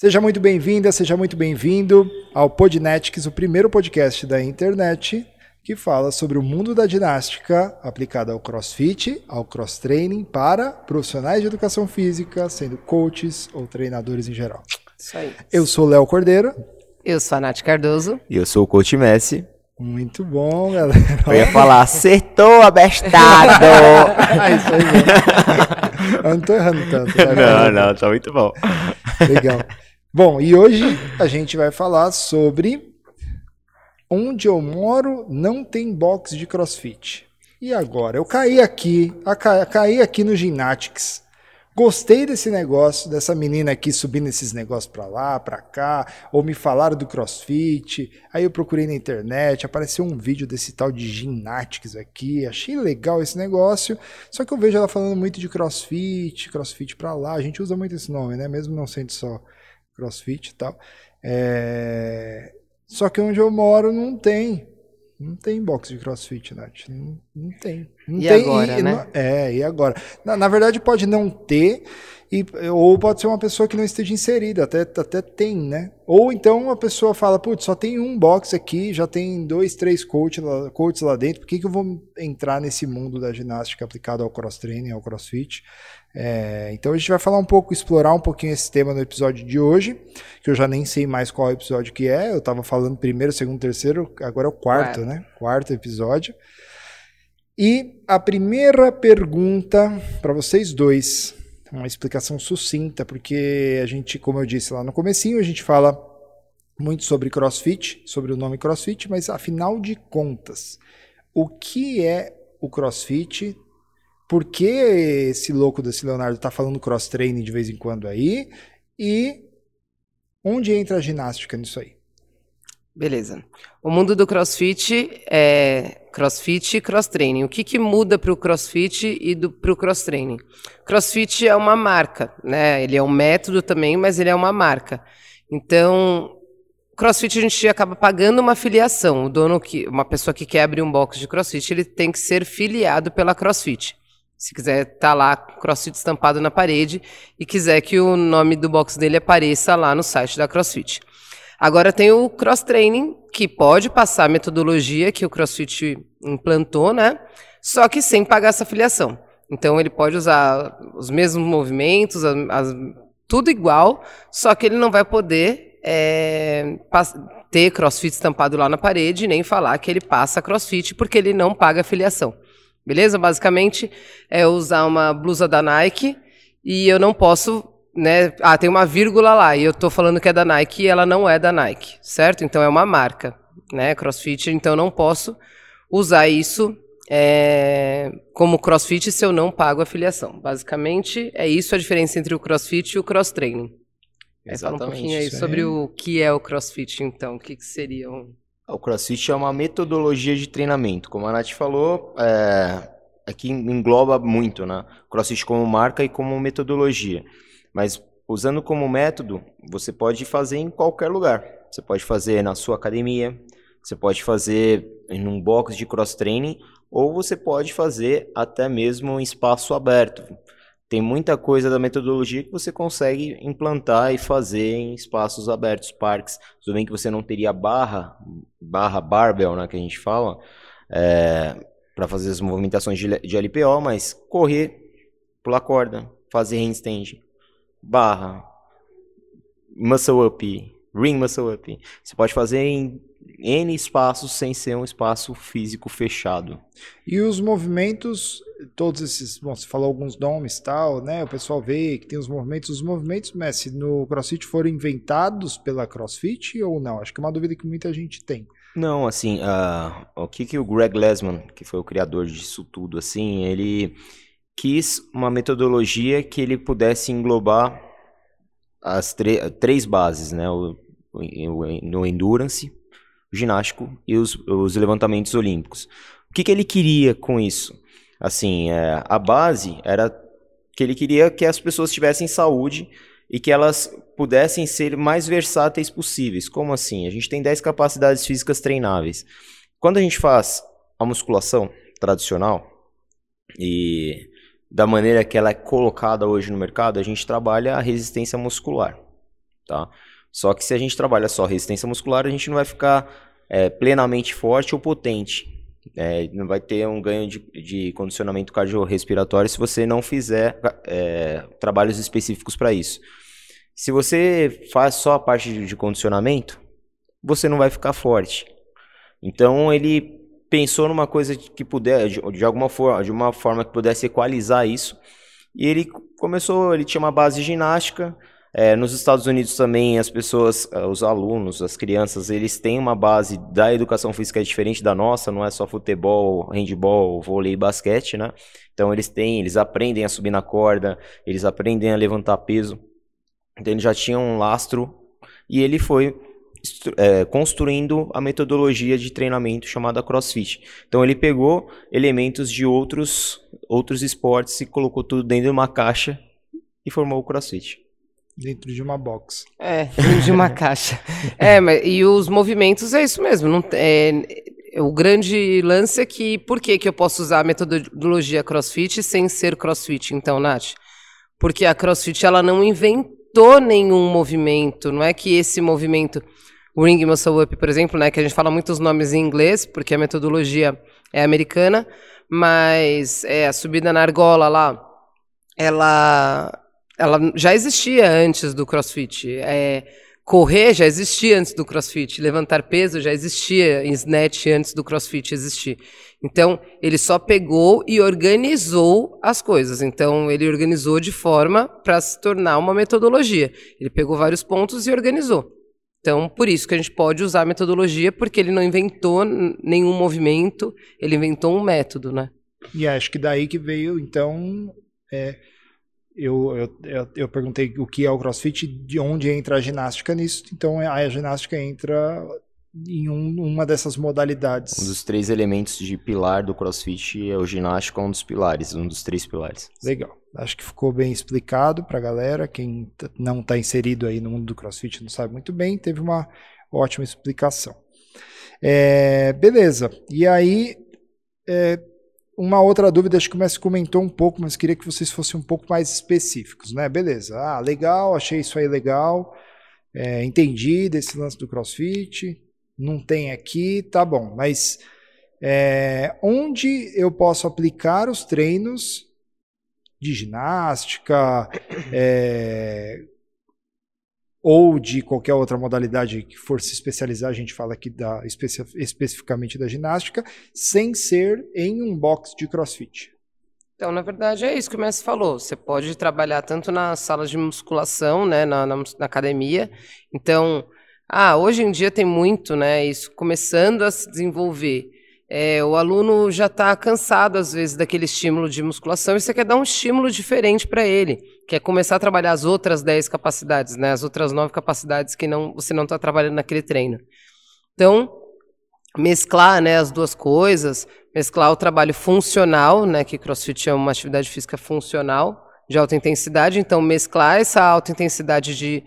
Seja muito bem-vinda, seja muito bem-vindo ao Podnetics, o primeiro podcast da internet que fala sobre o mundo da ginástica aplicada ao crossfit, ao cross training para profissionais de educação física, sendo coaches ou treinadores em geral. Isso aí. Eu sou Léo Cordeiro. Eu sou a Nath Cardoso. E eu sou o coach Messi. Muito bom, galera. Eu ia falar, acertou, abestado! ah, isso aí. Eu não tô errando tanto. Tá? Não, não, tá muito bom. Legal. Bom, e hoje a gente vai falar sobre onde eu moro não tem box de crossfit. E agora? Eu caí aqui, ca caí aqui no Gymnastics Gostei desse negócio, dessa menina aqui subindo esses negócios para lá, para cá, ou me falaram do CrossFit. Aí eu procurei na internet, apareceu um vídeo desse tal de Gymnastics aqui, achei legal esse negócio. Só que eu vejo ela falando muito de CrossFit, CrossFit para lá. A gente usa muito esse nome, né? Mesmo não sendo só CrossFit e tal. É... Só que onde eu moro não tem. Não tem box de crossfit, Nath. Não, não tem. Não e tem, agora, e, né? é, e agora? Na, na, verdade, pode não ter, e, ou pode ser uma pessoa que não esteja inserida, até, até tem, né? Ou então a pessoa fala, putz, só tem um box aqui, já tem dois, três coaches lá, coaches lá dentro, por que, que eu vou entrar nesse mundo da ginástica aplicada ao cross-training, ao crossfit? É, então a gente vai falar um pouco, explorar um pouquinho esse tema no episódio de hoje, que eu já nem sei mais qual episódio que é. Eu estava falando primeiro, segundo, terceiro, agora é o quarto, quarto, né? Quarto episódio. E a primeira pergunta para vocês dois, uma explicação sucinta, porque a gente, como eu disse lá no comecinho, a gente fala muito sobre CrossFit, sobre o nome CrossFit, mas afinal de contas, o que é o CrossFit? Por que esse louco desse Leonardo tá falando cross-training de vez em quando aí? E onde entra a ginástica nisso aí? Beleza. O mundo do crossfit é crossfit e cross-training. O que, que muda para o crossfit e para o cross-training? Crossfit é uma marca, né? Ele é um método também, mas ele é uma marca. Então, CrossFit a gente acaba pagando uma filiação. O dono que, uma pessoa que quer abrir um box de CrossFit, ele tem que ser filiado pela CrossFit. Se quiser tá lá CrossFit estampado na parede e quiser que o nome do box dele apareça lá no site da CrossFit. Agora tem o cross training, que pode passar a metodologia que o CrossFit implantou, né? Só que sem pagar essa filiação. Então ele pode usar os mesmos movimentos, as, as, tudo igual, só que ele não vai poder é, ter CrossFit estampado lá na parede, nem falar que ele passa CrossFit, porque ele não paga a filiação. Beleza? Basicamente é usar uma blusa da Nike e eu não posso, né? Ah, tem uma vírgula lá e eu estou falando que é da Nike e ela não é da Nike, certo? Então é uma marca, né? CrossFit, então eu não posso usar isso é, como CrossFit se eu não pago a filiação. Basicamente é isso a diferença entre o CrossFit e o cross training. Fala um pouquinho aí sobre o que é o CrossFit, então, o que, que seriam o CrossFit é uma metodologia de treinamento. Como a Nath falou, é, aqui engloba muito, né? CrossFit como marca e como metodologia. Mas usando como método, você pode fazer em qualquer lugar. Você pode fazer na sua academia, você pode fazer em um box de cross training, ou você pode fazer até mesmo em espaço aberto tem muita coisa da metodologia que você consegue implantar e fazer em espaços abertos, parques. Tudo bem que você não teria barra, barra barbell, né, que a gente fala, é, para fazer as movimentações de, de LPO, mas correr, pular corda, fazer handstand, barra, muscle up, ring muscle up. Você pode fazer em N espaços sem ser um espaço físico fechado. E os movimentos, todos esses, bom, você falou alguns nomes tal, né? O pessoal vê que tem os movimentos. Os movimentos, Messi, no CrossFit foram inventados pela CrossFit ou não? Acho que é uma dúvida que muita gente tem. Não, assim, uh, o que, que o Greg Lesman, que foi o criador disso tudo, assim, ele quis uma metodologia que ele pudesse englobar as três bases, né? O, no endurance, ginástico e os, os levantamentos olímpicos. O que, que ele queria com isso? Assim, é, a base era que ele queria que as pessoas tivessem saúde e que elas pudessem ser mais versáteis possíveis. Como assim? A gente tem 10 capacidades físicas treináveis. Quando a gente faz a musculação tradicional e da maneira que ela é colocada hoje no mercado, a gente trabalha a resistência muscular, tá? Só que se a gente trabalha só resistência muscular, a gente não vai ficar é, plenamente forte ou potente. É, não vai ter um ganho de, de condicionamento cardiorrespiratório se você não fizer é, trabalhos específicos para isso. Se você faz só a parte de, de condicionamento, você não vai ficar forte. Então ele pensou numa coisa que puder, de, de, alguma forma, de uma forma que pudesse equalizar isso. E ele começou, ele tinha uma base ginástica. É, nos Estados Unidos também as pessoas, é, os alunos, as crianças, eles têm uma base da educação física diferente da nossa, não é só futebol, handball, vôlei e basquete, né? Então eles têm, eles aprendem a subir na corda, eles aprendem a levantar peso. Então ele já tinha um lastro e ele foi é, construindo a metodologia de treinamento chamada CrossFit. Então ele pegou elementos de outros outros esportes e colocou tudo dentro de uma caixa e formou o CrossFit. Dentro de uma box. É, dentro de uma caixa. É, mas, e os movimentos é isso mesmo. Não, é, o grande lance é que por que, que eu posso usar a metodologia CrossFit sem ser CrossFit, então, Nath? Porque a CrossFit ela não inventou nenhum movimento, não é que esse movimento o Ring Muscle Up, por exemplo, né, que a gente fala muitos nomes em inglês, porque a metodologia é americana, mas é, a subida na argola lá, ela, ela já existia antes do CrossFit. É, correr já existia antes do CrossFit, levantar peso já existia em snatch antes do CrossFit existir. Então, ele só pegou e organizou as coisas. Então, ele organizou de forma para se tornar uma metodologia. Ele pegou vários pontos e organizou. Então, por isso que a gente pode usar a metodologia, porque ele não inventou nenhum movimento, ele inventou um método, né? E acho que daí que veio, então, é, eu, eu, eu, perguntei o que é o CrossFit, de onde entra a ginástica nisso, então a ginástica entra em um, uma dessas modalidades. Um dos três elementos de pilar do CrossFit é o ginástico, é um dos pilares, um dos três pilares. Legal. Acho que ficou bem explicado para a galera. Quem não está inserido aí no mundo do CrossFit não sabe muito bem. Teve uma ótima explicação. É, beleza. E aí, é, uma outra dúvida, acho que o Messi comentou um pouco, mas queria que vocês fossem um pouco mais específicos, né? Beleza. Ah, legal, achei isso aí legal. É, entendi desse lance do CrossFit não tem aqui, tá bom, mas é, onde eu posso aplicar os treinos de ginástica é, ou de qualquer outra modalidade que for se especializar, a gente fala aqui da, especi especificamente da ginástica, sem ser em um box de crossfit. Então, na verdade, é isso que o mestre falou. Você pode trabalhar tanto nas salas de musculação, né, na, na, na academia. Então, ah, hoje em dia tem muito, né? Isso começando a se desenvolver. É, o aluno já está cansado, às vezes, daquele estímulo de musculação e você quer dar um estímulo diferente para ele, que é começar a trabalhar as outras 10 capacidades, né? as outras 9 capacidades que não, você não está trabalhando naquele treino. Então, mesclar né, as duas coisas, mesclar o trabalho funcional, né, que CrossFit é uma atividade física funcional, de alta intensidade, então mesclar essa alta intensidade de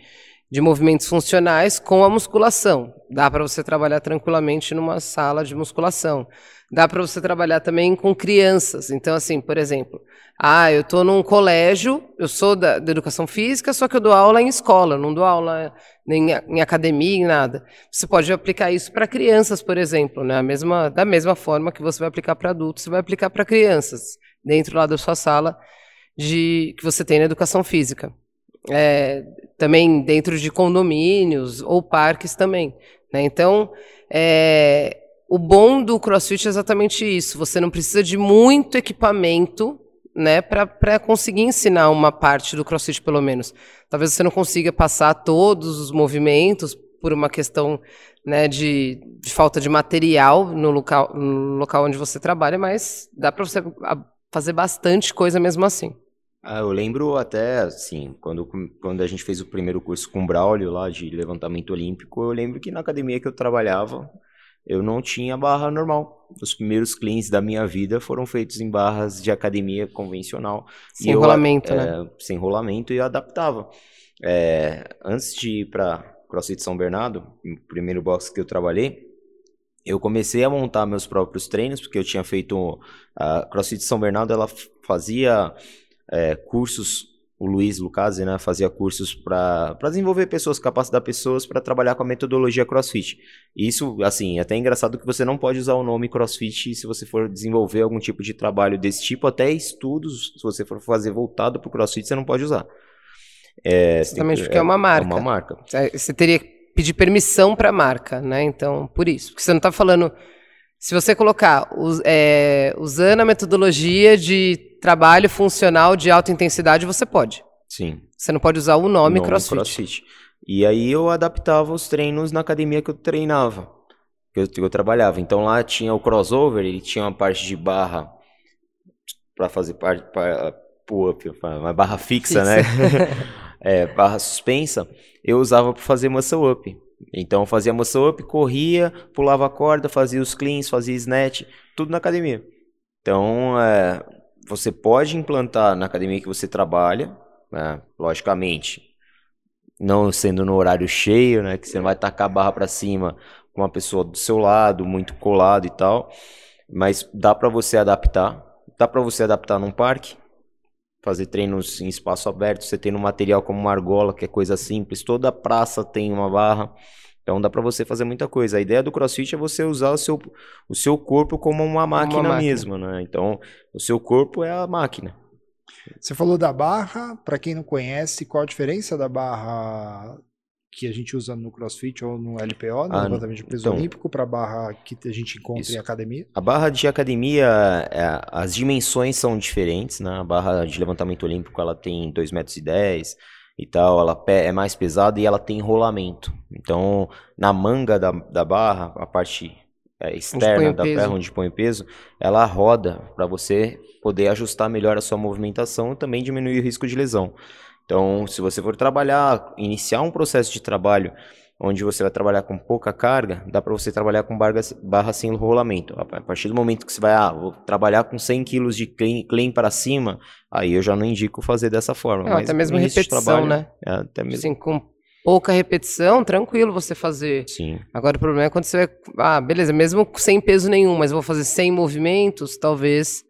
de movimentos funcionais com a musculação. Dá para você trabalhar tranquilamente numa sala de musculação. Dá para você trabalhar também com crianças. Então, assim, por exemplo, ah, eu estou num colégio, eu sou da, da, educação física, só que eu dou aula em escola, não dou aula nem em academia, em nada. Você pode aplicar isso para crianças, por exemplo, né? Mesma, da mesma forma que você vai aplicar para adultos, você vai aplicar para crianças, dentro lá da sua sala de que você tem na educação física é, também dentro de condomínios ou parques também. Né? Então, é, o bom do CrossFit é exatamente isso. Você não precisa de muito equipamento né, para conseguir ensinar uma parte do CrossFit, pelo menos. Talvez você não consiga passar todos os movimentos por uma questão né, de, de falta de material no local, no local onde você trabalha, mas dá para você fazer bastante coisa mesmo assim. Ah, eu lembro até, assim, quando, quando a gente fez o primeiro curso com o Braulio lá de levantamento olímpico, eu lembro que na academia que eu trabalhava, eu não tinha barra normal. Os primeiros cleans da minha vida foram feitos em barras de academia convencional. Sem rolamento, né? É, sem rolamento e eu adaptava. É, antes de ir para CrossFit São Bernardo, o primeiro box que eu trabalhei, eu comecei a montar meus próprios treinos, porque eu tinha feito a CrossFit São Bernardo, ela fazia é, cursos o Luiz Lucasi, né, fazia cursos para desenvolver pessoas, capacitar pessoas para trabalhar com a metodologia CrossFit. Isso, assim, é até engraçado que você não pode usar o nome CrossFit se você for desenvolver algum tipo de trabalho desse tipo, até estudos, se você for fazer voltado para o CrossFit, você não pode usar. É, Exatamente, que, porque é uma marca. É uma marca. É, você teria que pedir permissão para a marca, né? Então, por isso. Porque você não está falando. Se você colocar é, usando a metodologia de trabalho funcional de alta intensidade, você pode. Sim. Você não pode usar o nome, nome CrossFit. CrossFit. E aí eu adaptava os treinos na academia que eu treinava, que eu, que eu trabalhava. Então lá tinha o crossover, ele tinha uma parte de barra para fazer parte para pull-up, uma barra fixa, fixa. né? é, barra suspensa, eu usava para fazer muscle up. Então fazia muscle up, corria, pulava a corda, fazia os cleans, fazia snatch, tudo na academia. Então é, você pode implantar na academia que você trabalha, né, logicamente, não sendo no horário cheio, né, que você não vai tacar a barra para cima com uma pessoa do seu lado, muito colado e tal, mas dá para você adaptar, dá para você adaptar num parque, fazer treinos em espaço aberto, você tem um material como uma argola, que é coisa simples, toda praça tem uma barra, então dá para você fazer muita coisa. A ideia do CrossFit é você usar o seu, o seu corpo como uma máquina, uma máquina. mesmo, né? Então, o seu corpo é a máquina. Você falou da barra, para quem não conhece, qual a diferença da barra que a gente usa no CrossFit ou no LPO, no ah, levantamento de peso então, olímpico, para a barra que a gente encontra isso. em academia? A barra de academia, é, as dimensões são diferentes, né? A barra de levantamento olímpico, ela tem 2,10 metros e, dez e tal, ela é mais pesada e ela tem rolamento. Então, na manga da, da barra, a parte é, externa da perna, onde põe o peso, ela roda para você poder ajustar melhor a sua movimentação e também diminuir o risco de lesão. Então, se você for trabalhar, iniciar um processo de trabalho onde você vai trabalhar com pouca carga, dá para você trabalhar com barra, barra sem rolamento. A partir do momento que você vai, ah, vou trabalhar com 100 kg de clean, clean para cima, aí eu já não indico fazer dessa forma. Não, até mesmo repetição, trabalho, né? É, até mesmo. Assim, com pouca repetição, tranquilo você fazer. Sim. Agora o problema é quando você vai, ah, beleza, mesmo sem peso nenhum, mas vou fazer 100 movimentos, talvez,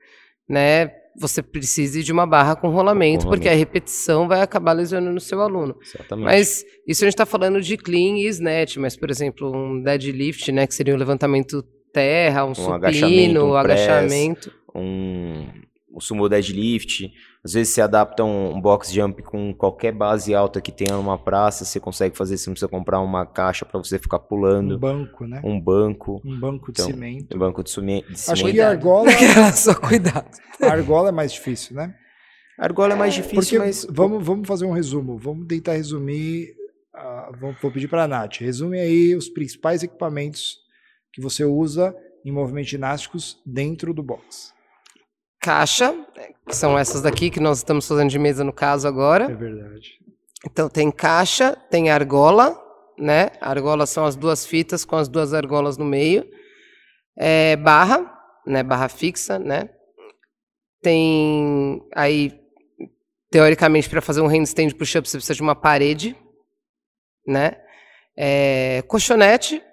né, você precise de uma barra com rolamento, com rolamento, porque a repetição vai acabar lesionando o seu aluno. Exatamente. Mas isso a gente está falando de clean e snatch, mas, por exemplo, um deadlift, né, que seria um levantamento terra, um, um supino, agachamento, um, agachamento. um, um sumo deadlift, às vezes você adapta um, um, box jump com qualquer base alta que tenha numa praça, você consegue fazer, você não precisa comprar uma caixa para você ficar pulando. Um banco, né? Um banco. Um banco de então, cimento. Um banco de, sume, de cimento. Acho que a argola... Só cuidado. A argola é mais difícil, né? A argola é mais difícil, Porque mas... Vamos, vamos fazer um resumo. Vamos tentar resumir... Uh, vou, vou pedir para a Nath. Resume aí os principais equipamentos que você usa em movimentos ginásticos dentro do box caixa, que são essas daqui que nós estamos fazendo de mesa no caso agora. É verdade. Então tem caixa, tem argola, né? Argola são as duas fitas com as duas argolas no meio. É, barra, né? Barra fixa, né? Tem aí teoricamente para fazer um handstand push-up você precisa de uma parede, né? É, colchonete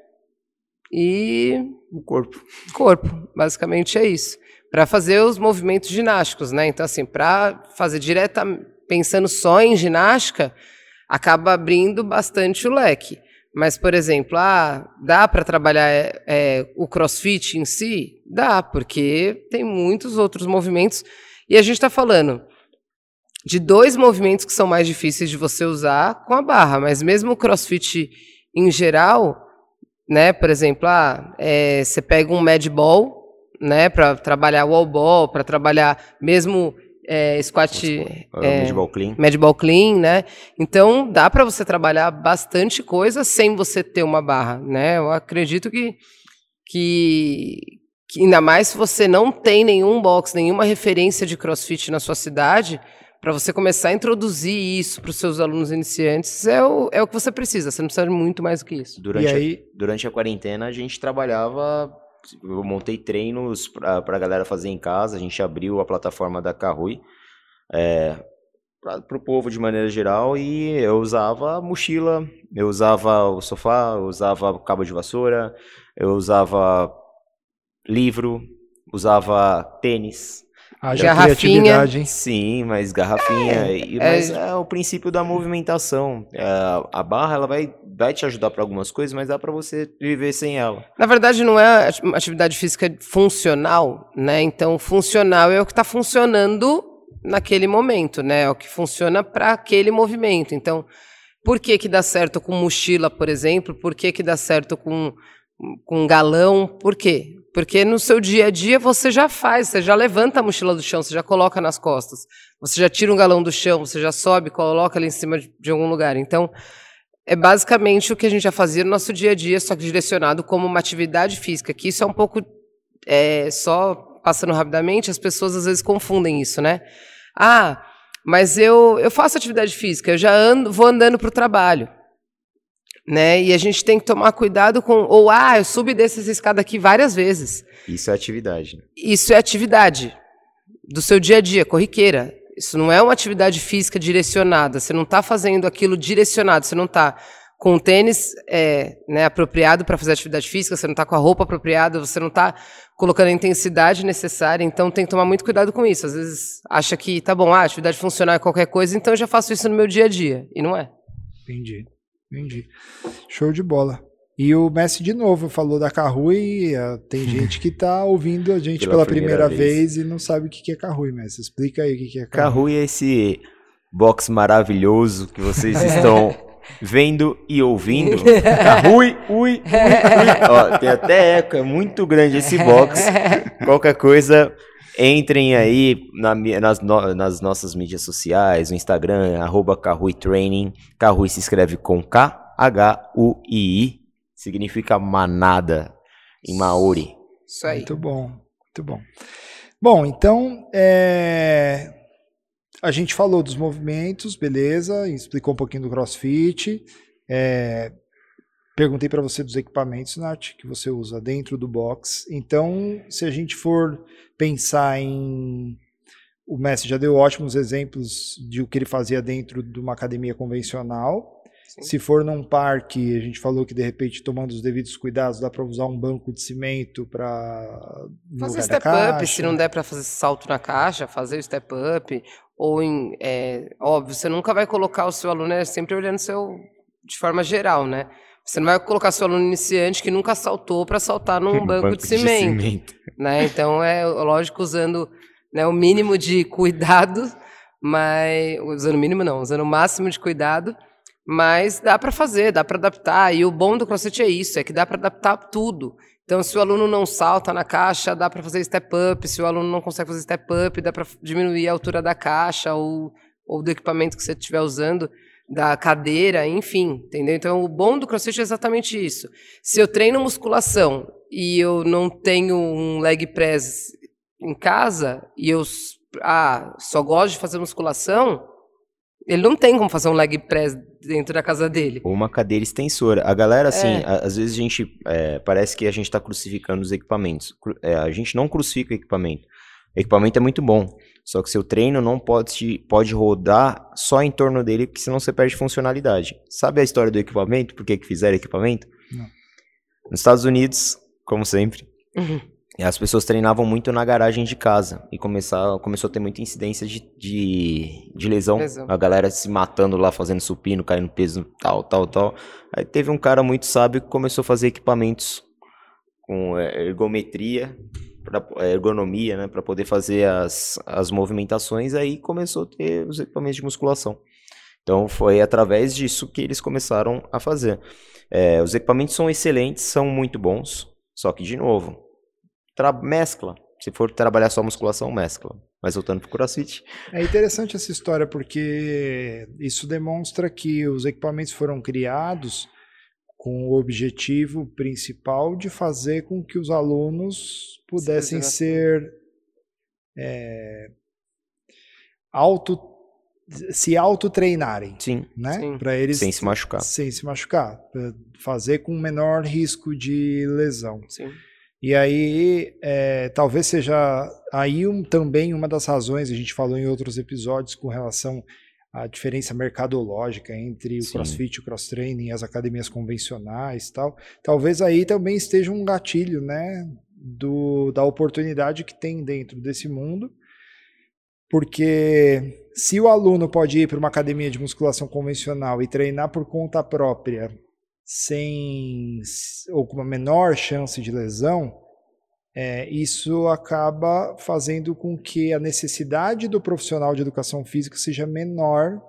e o corpo. Corpo, basicamente é isso para fazer os movimentos ginásticos, né? Então, assim, para fazer direta, pensando só em ginástica, acaba abrindo bastante o leque. Mas, por exemplo, ah, dá para trabalhar é, é, o crossfit em si? Dá, porque tem muitos outros movimentos. E a gente está falando de dois movimentos que são mais difíceis de você usar com a barra, mas mesmo o crossfit em geral, né? Por exemplo, ah, é, você pega um med ball né, para trabalhar wall ball, para trabalhar mesmo é, squat, é, medball clean, medball clean, né? Então dá para você trabalhar bastante coisa sem você ter uma barra, né? Eu acredito que, que, que ainda mais se você não tem nenhum box, nenhuma referência de CrossFit na sua cidade, para você começar a introduzir isso para os seus alunos iniciantes é o, é o que você precisa. Você não precisa de muito mais do que isso. Durante, aí... a, durante a quarentena a gente trabalhava eu montei treinos para a galera fazer em casa. A gente abriu a plataforma da Carrui é, para o povo de maneira geral e eu usava mochila, eu usava o sofá, eu usava cabo de vassoura, eu usava livro, usava tênis. Haja Garrafinha. criatividade, hein? Sim, mas garrafinha. e- mas é, o princípio da movimentação. É, a barra ela vai, vai te ajudar para algumas coisas, mas dá para você viver sem ela. Na verdade, não é ati- atividade física funcional, né? Então, funcional é o que está funcionando naquele momento, né? É o que funciona para aquele movimento. Então, por que que dá certo com mochila, por exemplo? Por que que dá certo com, com galão? Por quê? Porque no seu dia a dia você já faz, você já levanta a mochila do chão, você já coloca nas costas, você já tira um galão do chão, você já sobe, coloca ali em cima de, de algum lugar. Então, é basicamente o que a gente já fazia no nosso dia a dia, só que direcionado como uma atividade física, que isso é um pouco, é, só passando rapidamente, as pessoas às vezes confundem isso, né? Ah, mas eu, eu faço atividade física, eu já ando, vou andando para o trabalho. Né? E a gente tem que tomar cuidado com. Ou, ah, eu subi e desço essa escada aqui várias vezes. Isso é atividade. né? Isso é atividade do seu dia a dia, corriqueira. Isso não é uma atividade física direcionada. Você não está fazendo aquilo direcionado. Você não está com o tênis é, né, apropriado para fazer atividade física. Você não está com a roupa apropriada. Você não está colocando a intensidade necessária. Então tem que tomar muito cuidado com isso. Às vezes acha que tá bom, ah, atividade funcional é qualquer coisa. Então eu já faço isso no meu dia a dia e não é. Entendi, entendi. Show de bola. E o Messi de novo falou da Carrui. eh, Tem gente que tá ouvindo a gente Pela pela, primeira primeira, vez. vez. e não sabe o que que é Carrui, Messi. Explica aí o que que é Carrui. Carrui é esse box maravilhoso que vocês estão vendo e ouvindo. Carrui, ui, ui, ui. Ó, tem até eco, é muito grande esse box. Qualquer coisa, entrem aí na nas, no- nas nossas mídias sociais, no Instagram, arroba Carrui Training. Carrui se escreve com K-H-U-I-I, significa manada em Maori. Isso aí. Muito bom, muito bom. Bom, então é, a gente falou dos movimentos, beleza? Explicou um pouquinho do CrossFit. é, perguntei para você dos equipamentos, Nath, que você usa dentro do box. Então, se a gente for pensar em o Messi já deu ótimos exemplos de o que ele fazia dentro de uma academia convencional. Sim. Se for num parque, a gente falou que de repente, tomando os devidos cuidados, dá para usar um banco de cimento para Fazer step up, se não der para fazer salto na caixa, fazer o step up. Ou em. é, óbvio, você nunca vai colocar o seu aluno, é sempre olhando seu de forma geral, né? Você não vai colocar seu aluno iniciante que nunca saltou para saltar num banco, de, cimento, né? Então é lógico usando né, o mínimo de cuidado, mas usando o mínimo não, usando o máximo de cuidado, mas dá para fazer, dá para adaptar. E o bom do CrossFit é isso, é que dá para adaptar tudo. Então, se o aluno não salta na caixa, dá para fazer step up. Se o aluno não consegue fazer step up, dá para diminuir a altura da caixa ou, ou do equipamento que você estiver usando, da cadeira, enfim, entendeu? Então, o bom do CrossFit é exatamente isso. Se eu treino musculação e eu não tenho um leg press em casa e eu ah, só gosto de fazer musculação, ele não tem como fazer um leg press dentro da casa dele. Ou uma cadeira extensora. A galera, assim, É. às vezes a gente. é, parece que a gente tá crucificando os equipamentos. É, a gente não crucifica o equipamento. O equipamento é muito bom. Só que seu treino não pode, pode rodar só em torno dele, porque senão você perde funcionalidade. Sabe a história do equipamento? Por que, que fizeram equipamento? Não. Nos Estados Unidos, como sempre, Uhum. as pessoas treinavam muito na garagem de casa e começar, começou a ter muita incidência de, de, de lesão. Lesão. A galera se matando lá, fazendo supino, caindo peso, tal, tal, tal. Aí teve um cara muito sábio que começou a fazer equipamentos com é, ergometria, pra, é, ergonomia, né, para poder fazer as, as movimentações. Aí começou a ter os equipamentos de musculação. Então foi através disso que eles começaram a fazer. É, os equipamentos são excelentes, são muito bons, só que de novo, mescla. Se for trabalhar só musculação, mescla. Mas voltando pro CrossFit, É interessante essa história porque isso demonstra que os equipamentos foram criados com o objetivo principal de fazer com que os alunos pudessem exercitar. ser é, auto se autotreinarem, sim, né? Sim. Para eles sem se machucar. sem se machucar, pra fazer com menor risco de lesão. Sim. E aí, é, talvez seja aí um, também uma das razões, a gente falou em outros episódios com relação à diferença mercadológica entre o Sim. CrossFit, o Cross Training e as academias convencionais e tal. Talvez aí também esteja um gatilho, né, do, da oportunidade que tem dentro desse mundo Porque se o aluno pode ir para uma academia de musculação convencional e treinar por conta própria, sem ou com uma menor chance de lesão, é, isso acaba fazendo com que a necessidade do profissional de educação física seja menor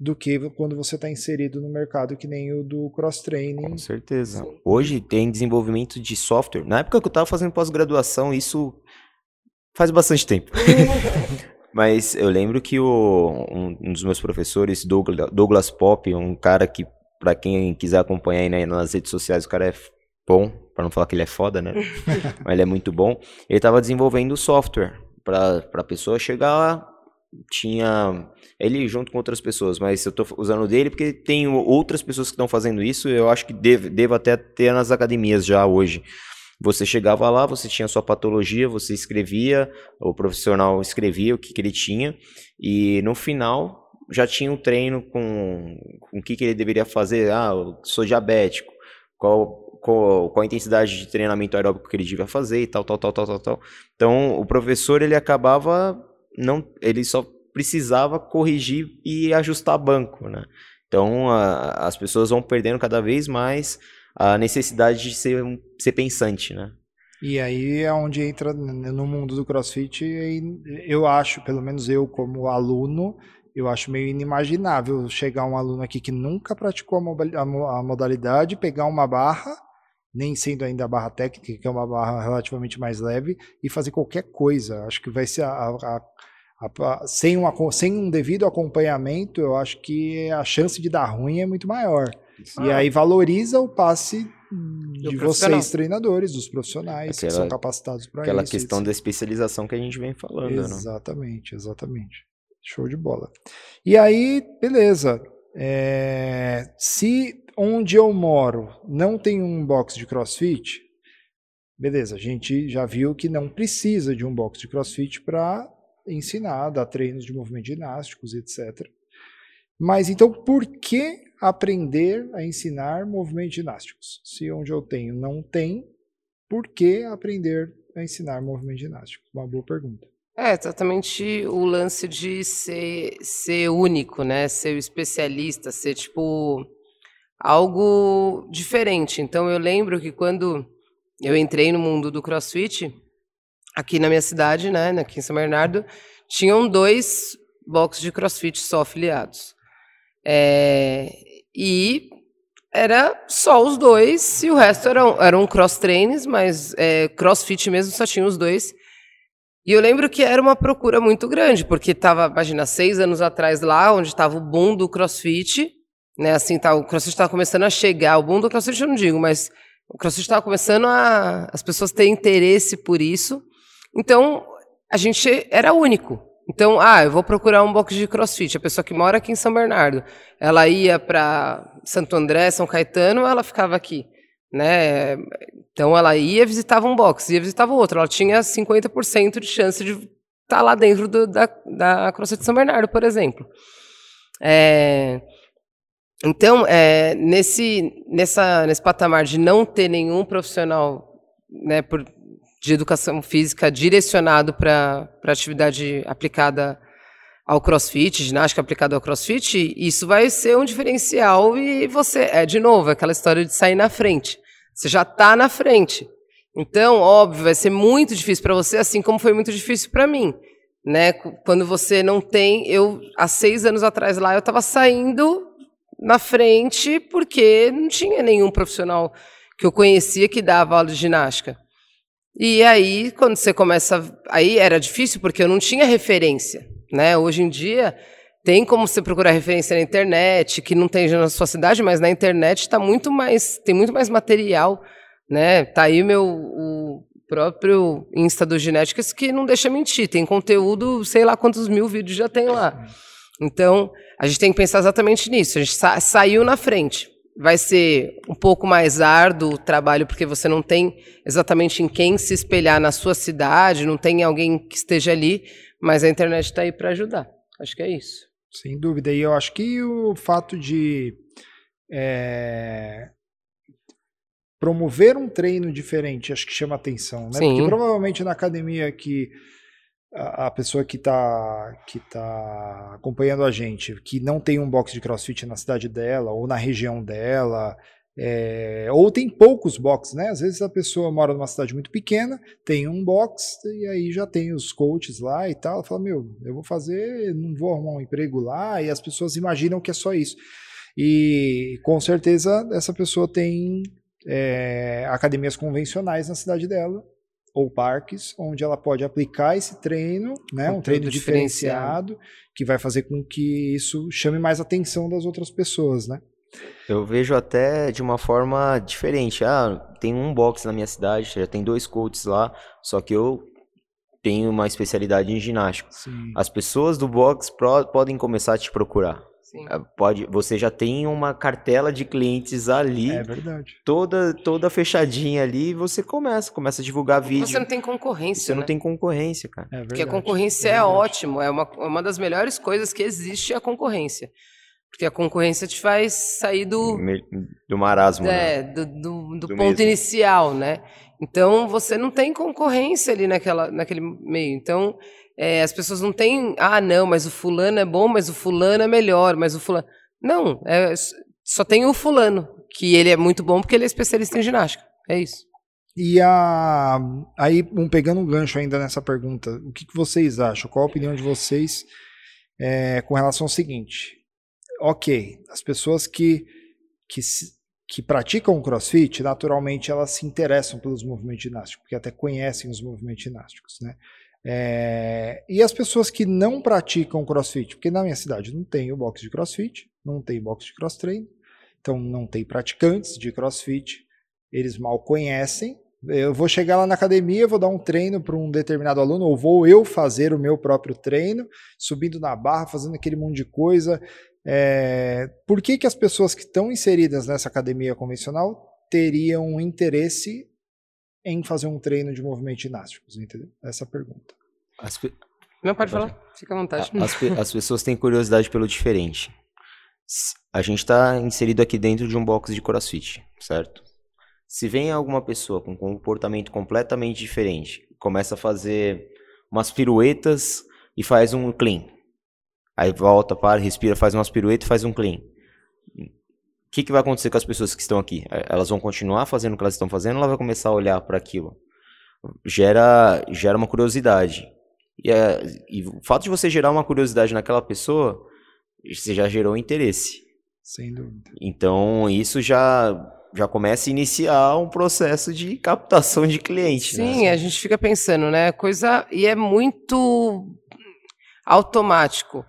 do que quando você está inserido no mercado que nem o do cross-training. Com certeza. Hoje tem desenvolvimento de software. Na época que eu estava fazendo pós-graduação, isso faz bastante tempo. Mas eu lembro que o, um, um, dos meus professores, Douglas, Douglas Pop, um cara que, para quem quiser acompanhar aí né, nas redes sociais, o cara é bom, para não falar que ele é foda, né? Mas ele é muito bom. Ele estava desenvolvendo software para a pessoa chegar lá. Tinha ele junto com outras pessoas, mas eu estou usando dele porque tem outras pessoas que estão fazendo isso. Eu acho que devo, devo até ter nas academias já hoje. Você chegava lá, você tinha sua patologia, você escrevia, o profissional escrevia o que, que ele tinha, e no final já tinha um treino com, com o que, que ele deveria fazer. Ah, eu sou diabético, qual, qual, qual a intensidade de treinamento aeróbico que ele devia fazer e tal, tal, tal, tal, tal, tal. Então, o professor, ele acabava, não, ele só precisava corrigir e ajustar banco, né? Então, a, as pessoas vão perdendo cada vez mais a necessidade de ser, ser pensante, né? E aí é onde entra no mundo do CrossFit, eu acho, pelo menos eu como aluno, eu acho meio inimaginável chegar um aluno aqui que nunca praticou a modalidade, pegar uma barra, nem sendo ainda a barra técnica, que é uma barra relativamente mais leve, e fazer qualquer coisa. Acho que vai ser a, a, a, sem, um, sem um devido acompanhamento, eu acho que a chance de dar ruim é muito maior. Ah. E aí valoriza o passe de vocês, treinadores, dos profissionais aquela, que são capacitados para isso. Aquela questão da especialização que a gente vem falando. Né? Exatamente, exatamente. Show de bola. E aí, beleza. É, se onde eu moro não tem um box de crossfit, beleza, a gente já viu que não precisa de um box de crossfit para ensinar, dar treinos de movimentos ginásticos, etc. Mas então, por que aprender a ensinar movimentos ginásticos. Se onde eu tenho não tem, por que aprender a ensinar movimentos ginásticos? Uma boa pergunta. É, exatamente o lance de ser, ser único, né? Ser o especialista, ser tipo algo diferente. Então eu lembro que quando eu entrei no mundo do CrossFit, aqui na minha cidade, né, aqui em São Bernardo, tinham dois boxes de CrossFit só afiliados. É, e era só os dois, e o resto eram, eram cross-trains, mas é, crossfit mesmo só tinha os dois. E eu lembro que era uma procura muito grande, porque estava, imagina, seis anos atrás lá, onde estava o boom do crossfit, né, assim, tá, o crossfit estava começando a chegar, o boom do crossfit eu não digo, mas o crossfit estava começando a, as pessoas terem interesse por isso, então a gente era único, então, ah, eu vou procurar um box de crossfit. A pessoa que mora aqui em São Bernardo, ela ia para Santo André, São Caetano, ela ficava aqui. Né? Então, ela ia, visitava um box, ia, visitava outro. Ela tinha 50% de chance de estar tá lá dentro do, da, da CrossFit São Bernardo, por exemplo. É, então, é, nesse, nessa, nesse patamar de não ter nenhum profissional né, por, de educação física direcionado para atividade aplicada ao crossfit, ginástica aplicada ao crossfit, isso vai ser um diferencial e você, é de novo, aquela história de sair na frente. Você já está na frente. Então, óbvio, vai ser muito difícil para você, assim como foi muito difícil para mim. Né? Quando você não tem. Eu, há seis anos atrás lá, eu estava saindo na frente porque não tinha nenhum profissional que eu conhecia que dava aula de ginástica. E aí, quando você começa. Aí era difícil porque eu não tinha referência. Né? Hoje em dia, tem como você procurar referência na internet, que não tem na sua cidade, mas na internet está muito mais. tem muito mais material. Né? Tá aí meu o próprio Insta do Genéticas que não deixa mentir. Tem conteúdo, sei lá quantos mil vídeos já tem lá. Então, a gente tem que pensar exatamente nisso. A gente sa saiu na frente vai ser um pouco mais árduo o trabalho, porque você não tem exatamente em quem se espelhar na sua cidade, não tem alguém que esteja ali, mas a internet está aí para ajudar. Acho que é isso. Sem dúvida. E eu acho que o fato de é, promover um treino diferente, acho que chama atenção, né? Sim. Porque provavelmente na academia que a pessoa que está que tá acompanhando a gente, que não tem um box de crossfit na cidade dela ou na região dela, é, ou tem poucos boxes, né? Às vezes a pessoa mora numa cidade muito pequena, tem um box e aí já tem os coaches lá e tal. Fala, meu, eu vou fazer, não vou arrumar um emprego lá, e as pessoas imaginam que é só isso. E com certeza essa pessoa tem é, academias convencionais na cidade dela, ou parques, onde ela pode aplicar esse treino, né, um treino diferenciado, que vai fazer com que isso chame mais atenção das outras pessoas, né? Eu vejo até de uma forma diferente. Ah, tem um box na minha cidade, já tem dois coaches lá, só que eu tenho uma especialidade em ginástica. Sim. As pessoas do box podem começar a te procurar. Sim. Ah, pode, você já tem uma cartela de clientes ali. É verdade. Toda, toda fechadinha ali e você começa, começa a divulgar vídeo. Você não tem concorrência. Você né? não tem concorrência, cara. É Porque a concorrência é, é ótimo, é uma, é uma das melhores coisas que existe a concorrência. Porque a concorrência te faz sair do. Do marasmo. É, né? do, do, do, do ponto mesmo. inicial, né? Então você não tem concorrência ali naquela, naquele meio. Então é, as pessoas não têm. Ah, não, mas o fulano é bom, mas o fulano é melhor, mas o fulano. Não, é, só tem o fulano, que ele é muito bom porque ele é especialista em ginástica. É isso. E a, aí, um, pegando um gancho ainda nessa pergunta, o que, que vocês acham? Qual a opinião de vocês é, com relação ao seguinte? ok, as pessoas que, que, que praticam crossfit, naturalmente elas se interessam pelos movimentos ginásticos, porque até conhecem os movimentos ginásticos, né? É, e as pessoas que não praticam crossfit, porque na minha cidade não tem o box de crossfit, não tem box de cross então não tem praticantes de crossfit, eles mal conhecem. Eu vou chegar lá na academia, vou dar um treino para um determinado aluno, ou vou eu fazer o meu próprio treino, subindo na barra, fazendo aquele monte de coisa, é, por que, que as pessoas que estão inseridas nessa academia convencional teriam interesse em fazer um treino de movimentos ginásticos? Entendeu? Essa é a pergunta. Pe... Não, pode, falar. Fica à vontade. As, pe as pessoas têm curiosidade pelo diferente. A gente está inserido aqui dentro de um box de crossfit, certo? Se vem alguma pessoa com um comportamento completamente diferente, começa a fazer umas piruetas e faz um clean, Aí volta, para, respira, faz umas piruetas e faz um clean. O que, que vai acontecer com as pessoas que estão aqui? É, elas vão continuar fazendo o que elas estão fazendo ou ela vai começar a olhar para aquilo? Gera, gera uma curiosidade. E, é, e o fato de você gerar uma curiosidade naquela pessoa, você já gerou interesse. Sem dúvida. Então, isso já já começa a iniciar um processo de captação de clientes. Né? Sim, né? a gente fica pensando, né? Coisa e é muito automático.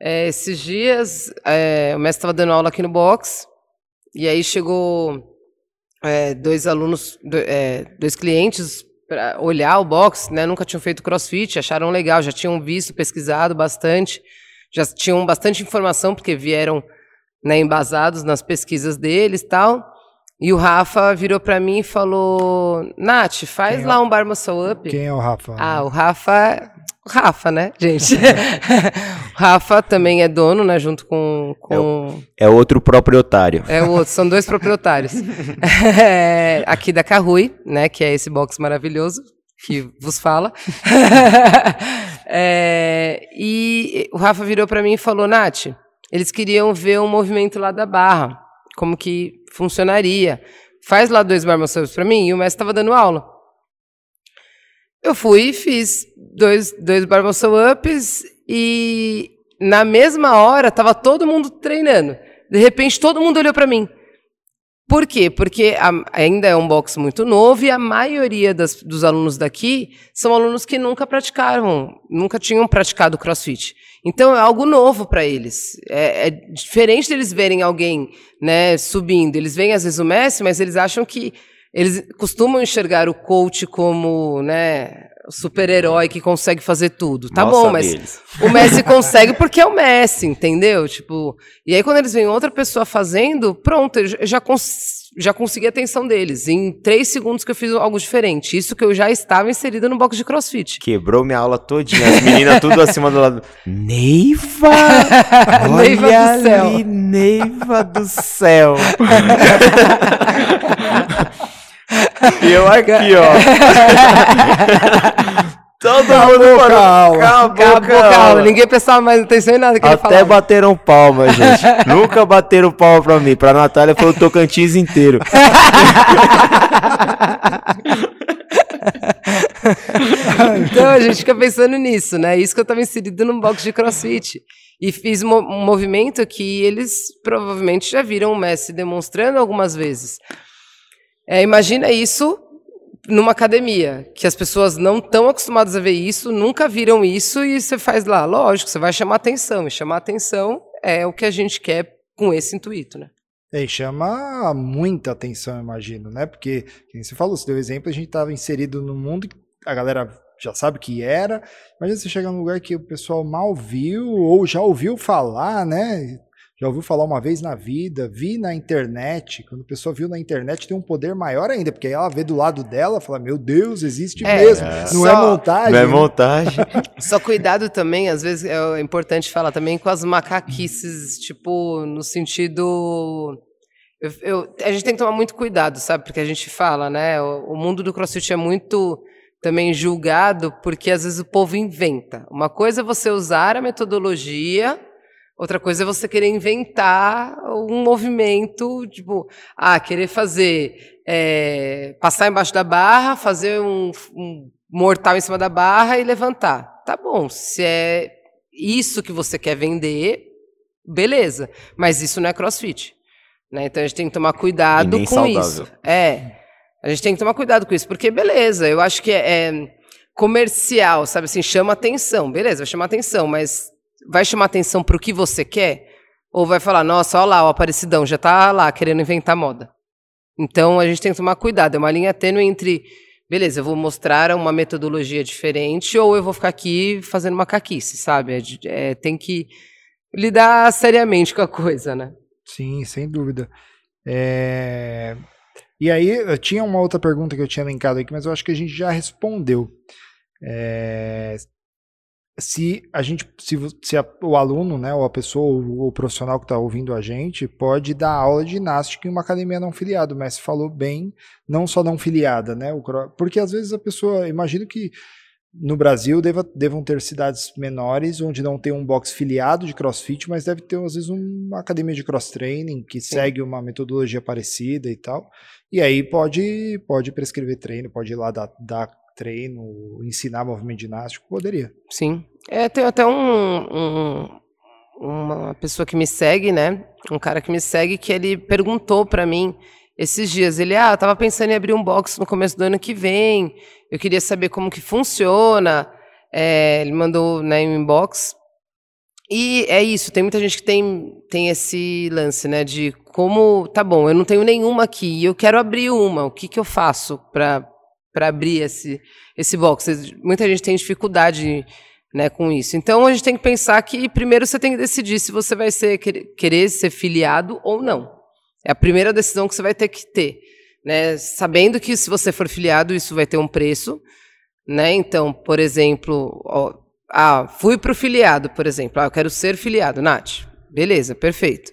É, esses dias, é, o mestre estava dando aula aqui no box, e aí chegou é, dois alunos, é, dois clientes para olhar o box, né? Nunca tinham feito crossfit, acharam legal, já tinham visto, pesquisado bastante, já tinham bastante informação, porque vieram né, embasados nas pesquisas deles tal. E o Rafa virou para mim e falou: Nath, faz Quem lá é? um bar muscle up. Quem é o Rafa? Ah, o Rafa Rafa, né, gente? o Rafa também é dono, né, junto com... com... É, outro proprietário. É outro, são dois proprietários. é, aqui da Carrui, né, que é esse box maravilhoso que vos fala. é, e o Rafa virou para mim e falou, Nath, eles queriam ver um movimento lá da barra, como que funcionaria. Faz lá dois bar para mim, e o mestre estava dando aula. Eu fui e fiz dois, dois bar ups e na mesma hora tava todo mundo treinando. De repente todo mundo olhou para mim. Por quê? Porque a, ainda é um box muito novo e a maioria das, dos alunos daqui são alunos que nunca praticaram, nunca tinham praticado crossfit. Então é algo novo para eles. É, é, diferente deles verem alguém né, subindo. Eles veem às vezes o Messi, mas eles acham que eles costumam enxergar o coach como, né, super-herói que consegue fazer tudo. Tá Nossa bom, mas deles. o Messi consegue porque é o Messi, entendeu? Tipo, e aí quando eles veem outra pessoa fazendo, pronto, eu já, cons já consegui a atenção deles. Em três segundos que eu fiz algo diferente. Isso que eu já estava inserida no box de crossfit. Quebrou minha aula todinha. As meninas tudo acima do lado. Neiva! Olha Neiva do céu. Ali, Neiva do céu. E eu aqui, ó. Todo Acabou mundo parou. aula. Acabou, Acabou a aula. Ninguém prestava mais atenção em nada que ele Até falava. bateram palma, gente. Nunca bateram palma pra mim. Pra Natália foi o Tocantins inteiro. Então a gente fica pensando nisso, né? Isso que eu estava inserido num box de crossfit. E fiz mo- um movimento que eles provavelmente já viram o Messi demonstrando algumas vezes. É, imagina isso numa academia, que as pessoas não estão acostumadas a ver isso, nunca viram isso, e você faz lá. Lógico, você vai chamar atenção. E chamar atenção é o que a gente quer com esse intuito, né? É, e chama muita atenção, imagino, né? Porque, como você falou, você deu exemplo, a gente estava inserido no mundo a galera já sabe que era. Imagina você chegar num lugar que o pessoal mal viu ou já ouviu falar, né? Já ouviu falar uma vez na vida, vi na internet. Quando a pessoa viu na internet, tem um poder maior ainda, porque aí ela vê do lado dela e fala: Meu Deus, existe É, mesmo. Não é só- montagem. Não é né? montagem. Só cuidado também, às vezes é importante falar também com as macaquices, tipo, no sentido. eu- eu- a gente tem que tomar muito cuidado, sabe? Porque a gente fala, né? O, o mundo do crossfit é muito também julgado porque às vezes o povo inventa. Uma coisa é você usar a metodologia, outra coisa é você querer inventar um movimento, tipo, ah, querer fazer, é, passar embaixo da barra, fazer um, um mortal em cima da barra e levantar. Tá bom, se é isso que você quer vender, beleza. Mas isso não é crossfit. Né? Então a gente tem que tomar cuidado com saudável. isso. É. A gente tem que tomar cuidado com isso, porque beleza, eu acho que é, é comercial, sabe assim, chama atenção. Beleza, vai chamar atenção, mas vai chamar atenção pro que você quer? Ou vai falar, nossa, olha lá, o Aparecidão já tá lá querendo inventar moda. Então a gente tem que tomar cuidado, é uma linha tênue entre, beleza, eu vou mostrar uma metodologia diferente ou eu vou ficar aqui fazendo uma caquice, sabe? É é, tem que lidar seriamente com a coisa, né? Sim, sem dúvida. É, E aí, tinha uma outra pergunta que eu tinha linkado aqui, mas eu acho que a gente já respondeu. É, Se a gente, se, se a- o aluno, né, ou a pessoa, ou o profissional que está ouvindo a gente, pode dar aula de ginástica em uma academia não filiada. O Messi falou bem, não só não filiada, né? o porque às vezes a pessoa, imagino que no Brasil deva, devam ter cidades menores onde não tem um box filiado de crossfit, mas deve ter às vezes uma academia de cross training que Sim. segue uma metodologia parecida e tal. E aí pode, pode prescrever treino, pode ir lá dar, dar treino, ensinar movimento ginástico, poderia. Sim. É, tem até um, um- uma pessoa que me segue, né? Um cara que me segue que ele perguntou pra mim esses dias. Ele, ah, eu tava pensando em abrir um box no começo do ano que vem. Eu queria saber como que funciona. É, ele mandou né, um inbox. E é isso, tem muita gente que tem, tem esse lance, né? De como, tá bom, eu não tenho nenhuma aqui eu quero abrir uma. O que, que eu faço pra para abrir esse, esse box? Muita gente tem dificuldade né, com isso. Então a gente tem que pensar que primeiro você tem que decidir se você vai ser, querer, ser filiado ou não. É a primeira decisão que você vai ter que ter. Né? Sabendo que se você for filiado, isso vai ter um preço. Né? Então, por exemplo, ó, ah, fui para o filiado, por exemplo. Ah, eu quero ser filiado, Nath. Beleza, perfeito.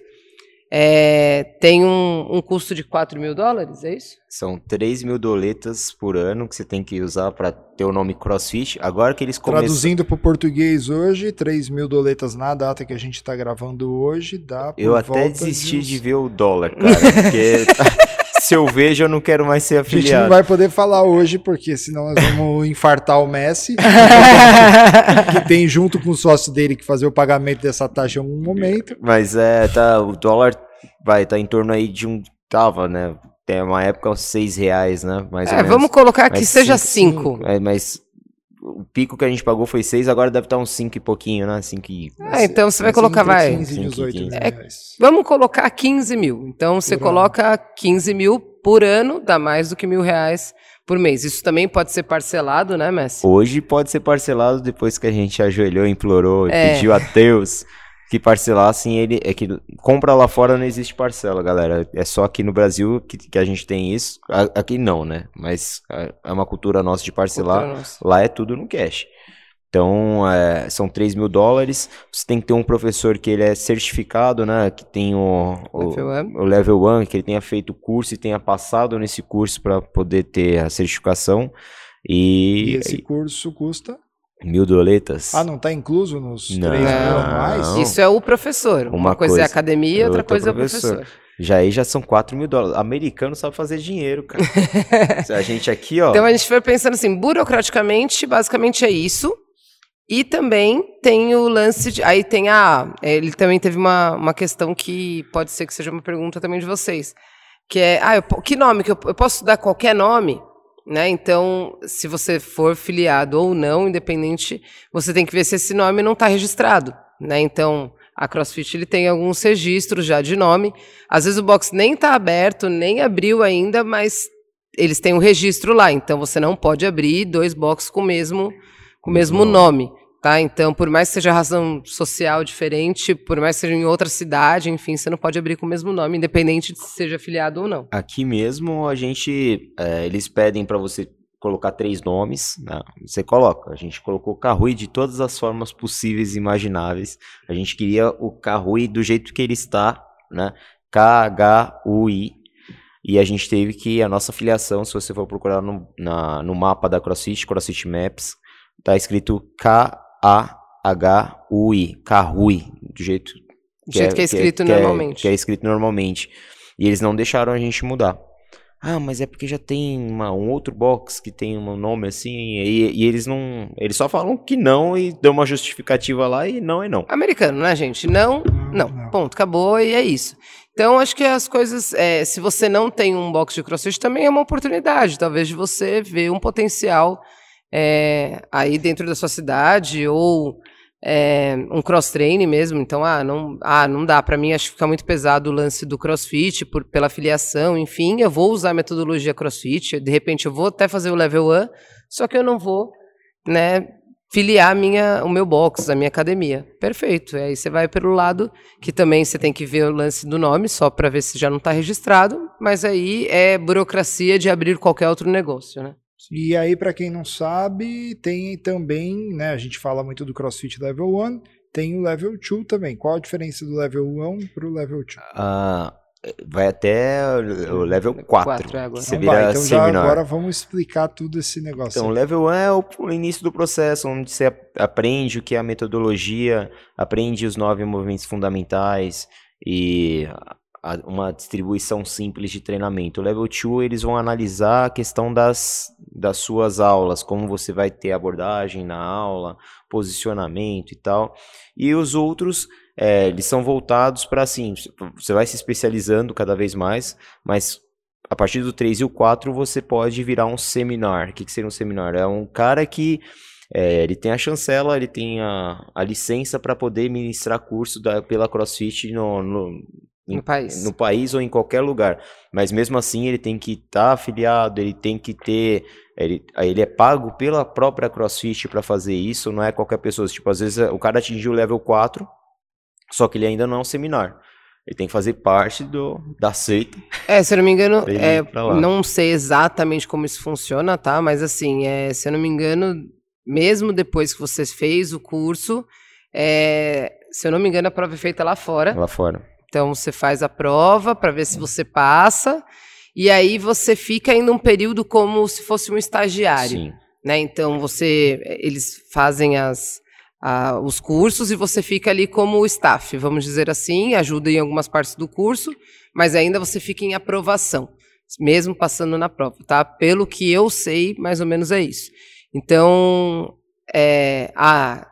É, tem um, um custo de 4 mil dólares, é isso? São 3 mil doletas por ano que você tem que usar para ter o nome CrossFit. Agora que eles começam. Traduzindo para o português hoje, 3 mil doletas na data que a gente está gravando hoje, dá por Eu até desisti uns- de ver o dólar, cara. Porque se eu vejo, eu não quero mais ser A gente não afiliado. vai poder falar hoje, porque senão nós vamos infartar o Messi, que tem junto com o sócio dele que fazer o pagamento dessa taxa em algum momento. Mas é, tá, o dólar vai tá em torno aí de um. Tava, né? Tem uma época uns 6 reais, né? Mais ou É, menos. vamos colocar que Mas seja cinco, 5. É, mas o pico que a gente pagou foi 6, agora deve estar uns 5 e pouquinho, né? 5 e. Ah, então você vai colocar, vai. 15 e 18 15. mil É, reais. Vamos colocar 15 mil. Então você Por ano. coloca 15 mil por ano, dá mais do que mil reais por mês. Isso também pode ser parcelado, né, Messi? Hoje pode ser parcelado depois que a gente ajoelhou, implorou e É. pediu a Deus que parcelassem ele. É que compra lá fora não existe parcela, galera. É só aqui no Brasil que, que a gente tem isso. Aqui não, né? Mas é é uma cultura nossa de parcelar. Nossa. Lá é tudo no cash. Então, é, são 3 mil dólares. Você tem que ter um professor que ele é certificado, né? Que tem o, o, Level one. o Level 1, que ele tenha feito o curso e tenha passado nesse curso para poder ter a certificação. E E, esse curso custa Mil doletas. Ah, não tá incluso nos Não. 3 mil Não. anuais? Isso é o professor. Uma, Uma coisa, é a coisa, academia, outra outra coisa é o professor. professor. Já aí já são 4 mil dólares. Americano sabe fazer dinheiro, cara. a gente aqui, ó. Então a gente foi pensando assim, burocraticamente, basicamente é isso. E também tem o lance de. Aí tem a. Ele também teve uma, uma questão que pode ser que seja uma pergunta também de vocês. Que é, ah, eu que nome? Que eu, eu posso dar qualquer nome? Né? Então, se você for filiado ou não, independente, você tem que ver se esse nome não está registrado. Né? Então, a CrossFit ele tem alguns registros já de nome. Às vezes o box nem está aberto, nem abriu ainda, mas eles têm um registro lá. Então, você não pode abrir dois boxes com o mesmo, com o mesmo nome. Tá? Então, por mais que seja razão social diferente, por mais que seja em outra cidade, enfim, você não pode abrir com o mesmo nome, independente de se seja afiliado ou não. Aqui mesmo a gente. é, eles pedem pra você colocar três nomes. né? Você coloca. A gente colocou Carrui de todas as formas possíveis e imagináveis. A gente queria o Carrui do jeito que ele está, né? K-H-U-I. E a gente teve que. A nossa filiação, se você for procurar no, na- no mapa da CrossFit, CrossFit Maps, tá escrito K-A-H-U-I. Carrui. Do jeito Do jeito que é escrito que normalmente. que é escrito normalmente. E eles não deixaram a gente mudar. Ah, mas é porque já tem uma- um outro box que tem um nome assim, e, e eles não. Eles só falam que não e dão uma justificativa lá e não é não. Americano, né, gente? Não, não. não. Ponto, acabou e é isso. Então, acho que as coisas. é, se você não tem um box de crossfit, também é uma oportunidade, talvez, de você ver um potencial é, aí dentro da sua cidade ou é, um cross-train mesmo. Então, ah, não, ah, não dá. Para mim, acho que fica muito pesado o lance do crossfit por, pela filiação. Enfim, eu vou usar a metodologia crossfit. De repente, eu vou até fazer o level 1, só que eu não vou, né? Filiar minha, o meu box, a minha academia. Perfeito. Aí você vai pelo lado que também você tem que ver o lance do nome, só para ver se já não está registrado. Mas aí é burocracia de abrir qualquer outro negócio, né? E aí, para quem não sabe, tem também, né? A gente fala muito do CrossFit Level 1, tem o Level 2 também. Qual a diferença do Level 1 pro Level 2? Ah, vai até o level 4. Quatro, é, agora. você Então vai, vira então já agora vamos explicar tudo esse negócio. Então, o level 1 é o, o início do processo, onde você ap- aprende o que é a metodologia, aprende os nove movimentos fundamentais e uma distribuição simples de treinamento. O level 2, eles vão analisar a questão das, das suas aulas, como você vai ter abordagem na aula, posicionamento e tal. E os outros, é, eles são voltados para assim, você vai se especializando cada vez mais, mas a partir do 3 e o 4 você pode virar um seminar. O que, que seria um seminar? É um cara que é, ele tem a chancela, ele tem a, a licença para poder ministrar curso da, pela CrossFit no, no, em- No país. no país ou em qualquer lugar. Mas mesmo assim ele tem que estar afiliado, ele tem que ter. Ele, ele é pago pela própria CrossFit para fazer isso, não é qualquer pessoa. Tipo, às vezes o cara atingiu o level 4, só que ele ainda não é um seminar. Ele tem que fazer parte do, da seita. É, se eu não me engano, é, não sei exatamente como isso funciona, tá? Mas assim, é, se eu não me engano, mesmo depois que você fez o curso, é, se eu não me engano, a prova é feita lá fora. lá fora. Então você faz a prova para ver se você passa, e aí você fica ainda um período como se fosse um estagiário. Sim. né? Então você, eles fazem as, a- os cursos e você fica ali como staff, vamos dizer assim, ajuda em algumas partes do curso, mas ainda você fica em aprovação, mesmo passando na prova, tá? Pelo que eu sei, mais ou menos é isso. Então, é, a,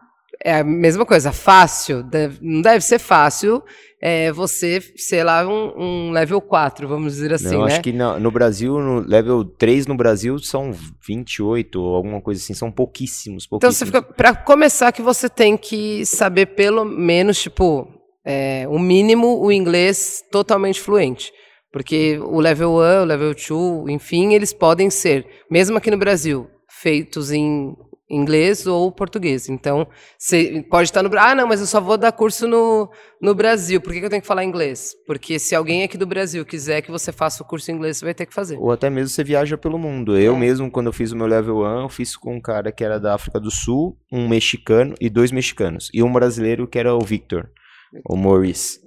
é a mesma coisa, fácil, deve- não deve ser fácil é, você, sei lá, um, um level 4, vamos dizer assim, não, né? acho que na- no Brasil, no level 3 no Brasil são 28 ou alguma coisa assim, são pouquíssimos, Então pouquíssimos. você fica. Pra começar, que você tem que saber pelo menos, tipo, é, o mínimo o inglês totalmente fluente. Porque o level 1, o level 2, enfim, eles podem ser, mesmo aqui no Brasil, feitos em inglês ou português. Então, você pode estar no Brasil. Ah, não, mas eu só vou dar curso no, no Brasil. Por que, que eu tenho que falar inglês? Porque se alguém aqui do Brasil quiser que você faça o curso em inglês, você vai ter que fazer. Ou até mesmo você viaja pelo mundo. Eu É. mesmo, quando eu fiz o meu level 1, eu fiz com um cara que era da África do Sul, um mexicano e dois mexicanos. E um brasileiro que era o Victor. O Maurice.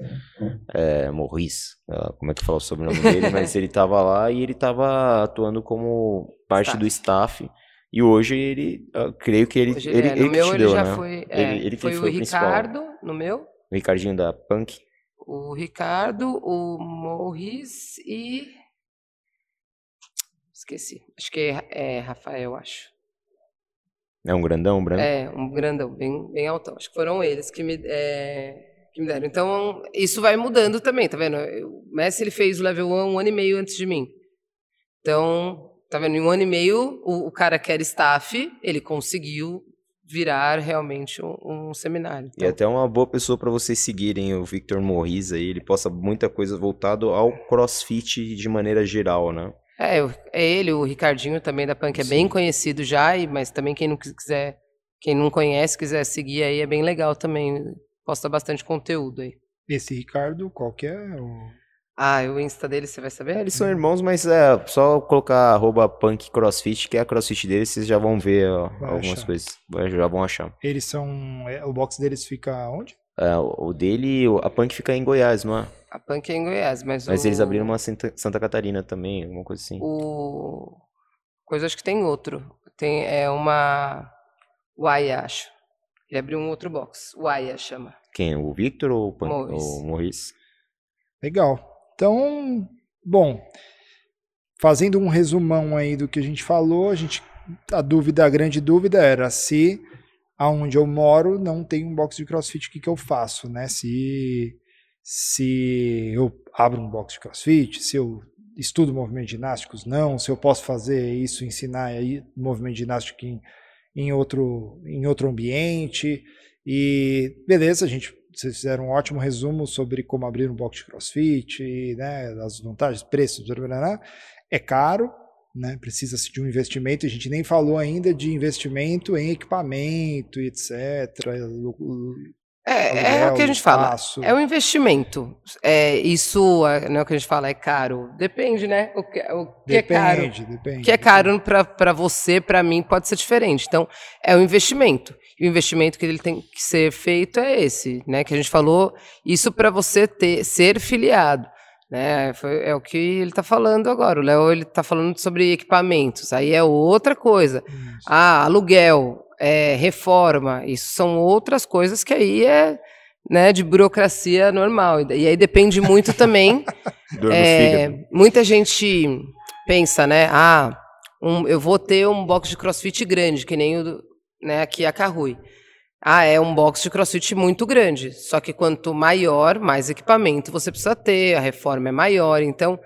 É, Maurice. Como é que fala o sobrenome dele? Mas ele tava lá e ele tava atuando como parte Staff. do staff. E hoje ele, eu creio que ele, Hoje ele, é, ele meu ele deu, já né? foi. é, Ele- ele foi, foi o o principal. Ricardo, no meu. O Ricardinho da Punk. O Ricardo, o Morris e. Esqueci. Acho que é, é Rafael, acho. É um grandão, um branco. É, um grandão, bem, bem altão. Acho que foram eles que me, é, que me deram. Então, isso vai mudando também, tá vendo? O Messi ele fez o level 1 um ano e meio antes de mim. Então, tá vendo? Em um ano e meio, o, o cara que era staff, ele conseguiu virar realmente um, um seminário. E Então, até uma boa pessoa para vocês seguirem o Victor Morris aí, ele posta muita coisa voltado ao CrossFit de maneira geral, né? É, é ele, o Ricardinho também da Punk é bem conhecido já, e- mas também quem não quis- quiser, quem não conhece, quiser seguir aí, é bem legal também. Posta bastante conteúdo aí. Esse Ricardo, qual que é? O- Ah, o Insta dele você vai saber? Eles são irmãos, mas é só colocar arroba punk crossfit, que é a crossfit deles, vocês já vão ver ó, algumas achar. coisas. Já vão achar. Eles são. é, O box deles fica onde? É, o dele, a punk fica em Goiás, não é? A Punk é em Goiás, mas Mas o, eles abriram uma Santa, Santa Catarina também, alguma coisa assim. o coisa acho que tem outro. Tem é uma Uaia, acho. Ele abriu um outro box. Uaia chama. Quem? O Victor ou o, punk, Morris. o Morris? Legal. Então, bom, fazendo um resumão aí do que a gente falou, a gente a dúvida, a grande dúvida era se aonde eu moro não tem um box de CrossFit, o que que eu faço, né? Se se eu abro um box de CrossFit, se eu estudo movimentos ginásticos, não, se eu posso fazer isso, ensinar aí movimento ginástico em, em outro em outro ambiente. E beleza, a gente vocês fizeram um ótimo resumo sobre como abrir um box de CrossFit, né, as vantagens, preços, blá, blá, blá. é caro, né, precisa-se de um investimento, a gente nem falou ainda de investimento em equipamento, etc. lu- lu- É, é o aluguel, que a gente fala. espaço. É um investimento. É, isso é, não é o que a gente fala, é caro. Depende, né? O que, o que é caro. Depende, depende. O que é caro para você, para mim, pode ser diferente. Então, é um investimento. E o investimento que ele tem que ser feito é esse, né? Que a gente falou, isso para você ter, ser filiado. Né? Foi, é o que ele está falando agora. O Léo ele está falando sobre equipamentos. Aí é outra coisa. Isso. Ah, aluguel, é, reforma, isso são outras coisas que aí é né, de burocracia normal. E aí depende muito também é, muita gente pensa, né? Ah, um- eu vou ter um box de crossfit grande, que nem o né, aqui a Carrui. Ah, é um box de crossfit muito grande. Só que quanto maior, mais equipamento você precisa ter, a reforma é maior. Então,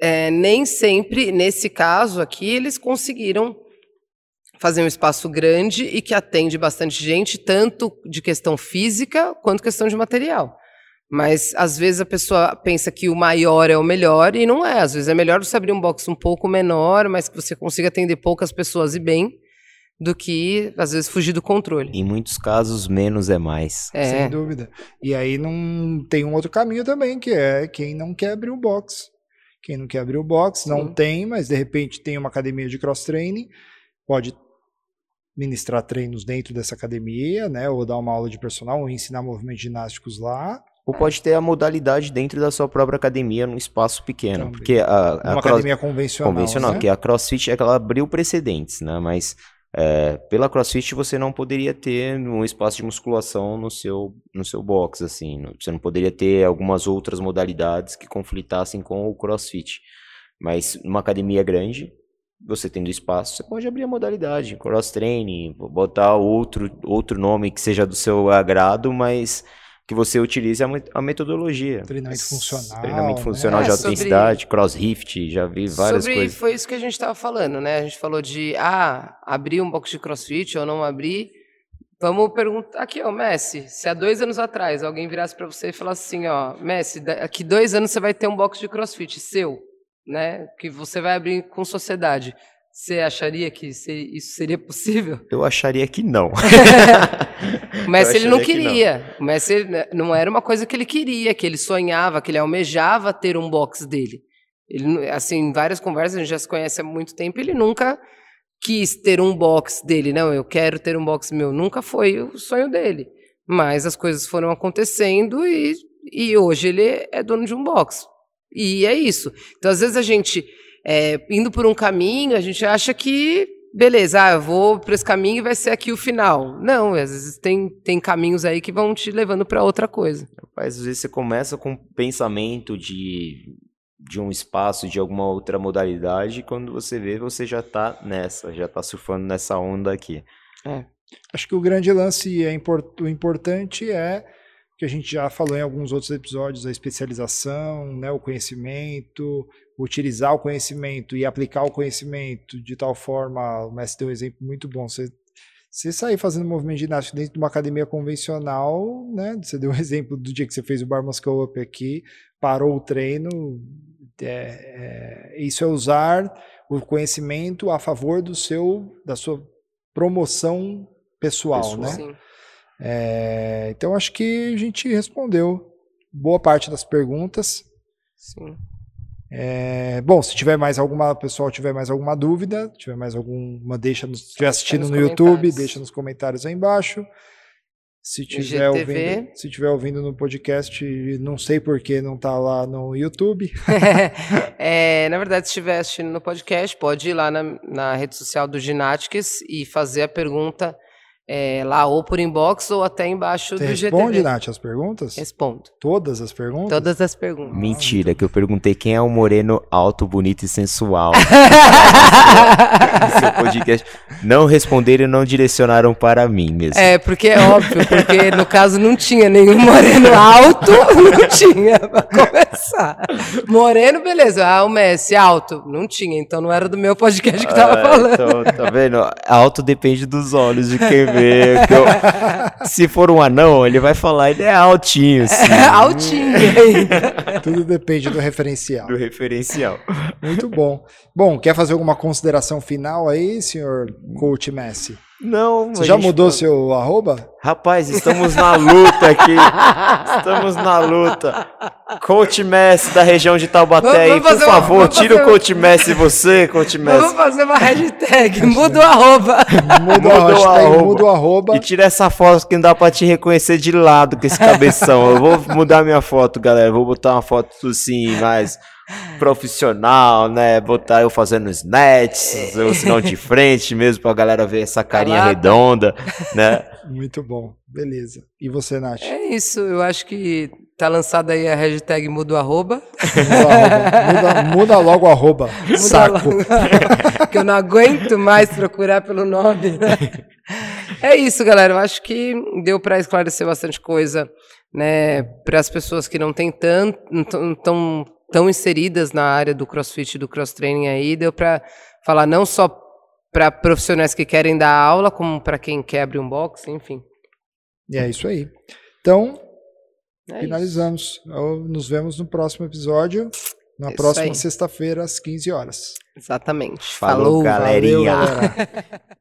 é, nem sempre, nesse caso aqui, eles conseguiram fazer um espaço grande e que atende bastante gente, tanto de questão física quanto questão de material. Mas às vezes a pessoa pensa que o maior é o melhor e não é. Às vezes é melhor você abrir um box um pouco menor, mas que você consiga atender poucas pessoas e bem, do que às vezes fugir do controle. Em muitos casos, menos é mais. É. Sem dúvida. E aí não tem um outro caminho também, que é quem não quer abrir o box. Quem não quer abrir o box, não Sim. tem, mas de repente tem uma academia de cross-training, pode ministrar treinos dentro dessa academia, né? Ou dar uma aula de personal, ou ensinar movimentos ginásticos lá. Ou pode ter a modalidade dentro da sua própria academia, num espaço pequeno. Também. Porque a, a Uma cross- academia convencional. convencional, né? que a CrossFit é que ela abriu precedentes, né? Mas é, pela CrossFit você não poderia ter um espaço de musculação no seu, no seu box, assim. Você não poderia ter algumas outras modalidades que conflitassem com o CrossFit. Mas numa academia grande, você tendo espaço, você pode abrir a modalidade, cross training, botar outro, outro nome que seja do seu agrado, mas que você utilize a, met- a metodologia. Treinamento funcional. Treinamento né? funcional É, de alta sobre- intensidade, crossrift, já vi várias Sobre, coisas. Foi isso que a gente estava falando, né? A gente falou de ah, abrir um box de crossfit ou não abrir. Vamos perguntar aqui, ó, Messi, se há dois anos atrás alguém virasse para você e falasse assim, ó, Messi, daqui dois anos você vai ter um box de crossfit seu, né? Que você vai abrir com sociedade. Você acharia que isso seria possível? Eu acharia que não. O Messi Eu ele não acharia que não. queria. O Messi ele, né, não era uma coisa que ele queria, que ele sonhava, que ele almejava ter um box dele. Ele, assim, em várias conversas, a gente já se conhece há muito tempo, ele nunca quis ter um box dele. Não, eu quero ter um box meu. Nunca foi o sonho dele. Mas as coisas foram acontecendo e, e hoje ele é dono de um box. E é isso. Então, às vezes, a gente, é, indo por um caminho, a gente acha que beleza, ah, eu vou para esse caminho e vai ser aqui o final. Não, às vezes tem, tem caminhos aí que vão te levando para outra coisa. Rapaz, às vezes você começa com um pensamento de, de um espaço, de alguma outra modalidade, e quando você vê, você já tá nessa, já tá surfando nessa onda aqui. É. Acho que o grande lance é import, o importante é que a gente já falou em alguns outros episódios, a especialização, né, o conhecimento, utilizar o conhecimento e aplicar o conhecimento de tal forma, o mestre deu um exemplo muito bom, você, você sair fazendo movimento de ginástica dentro de uma academia convencional, né, você deu um exemplo do dia que você fez o Bar Muscle Up aqui, parou o treino, é, é, isso é usar o conhecimento a favor do seu, da sua promoção pessoal, né? É, então acho que a gente respondeu boa parte das perguntas. Sim. É, bom, se tiver mais alguma, pessoal tiver mais alguma dúvida, tiver mais alguma, deixa nos, estiver assistindo no YouTube, deixa nos comentários aí embaixo. Se tiver, ouvindo, se tiver ouvindo no podcast, não sei por que não está lá no YouTube. é, na verdade, se estiver assistindo no podcast, pode ir lá na, na rede social do Ginatics e fazer a pergunta é, lá ou por inbox ou até embaixo Você do GTV. responde, Nath, as perguntas? Respondo. Todas as perguntas? Todas as perguntas. Mentira, que eu perguntei quem é o moreno alto, bonito e sensual. seu podcast. Não responderam e não direcionaram para mim mesmo. É, porque é óbvio, porque no caso não tinha nenhum moreno alto, não tinha, pra começar. Moreno, beleza, ah, o Messi, alto, não tinha, então não era do meu podcast que tava ah, falando. Então, tá vendo? Alto depende dos olhos de quem vê eu, se for um anão, ele vai falar, ele é altinho. Sim. É altinho. Tudo depende do referencial. Do referencial. Muito bom. Bom, quer fazer alguma consideração final aí, senhor coach Messi? Não. Você já mudou seu arroba? Rapaz, estamos na luta aqui. estamos na luta. Coach Messi da região de Taubaté aí, por favor, tira o Coach Messi você, Coach Messi. Vamos fazer uma hashtag, muda o arroba. Muda o arroba. Muda o arroba. E tira essa foto que não dá pra te reconhecer de lado com esse cabeção. Eu vou mudar minha foto, galera. Vou botar uma foto assim, mais profissional, né? Botar eu fazendo snatches, ou se não de frente mesmo, pra galera ver essa carinha Caraca. redonda, né? Muito bom, beleza. E você, Nath? É isso, eu acho que tá lançada aí a hashtag muda o arroba. Muda, muda, logo o arroba, muda saco. Logo, que eu não aguento mais procurar pelo nome, né? É isso, galera, eu acho que deu para esclarecer bastante coisa, né, para as pessoas que não têm tanto, tão tão inseridas na área do crossfit e do cross training aí, deu para falar não só para profissionais que querem dar aula, como para quem quer abrir um box, enfim. E é isso aí. Então, é finalizamos. Isso. Nos vemos no próximo episódio, na próxima sexta-feira, às 15 horas. Exatamente. Falou, Falou galerinha. Valeu, galera.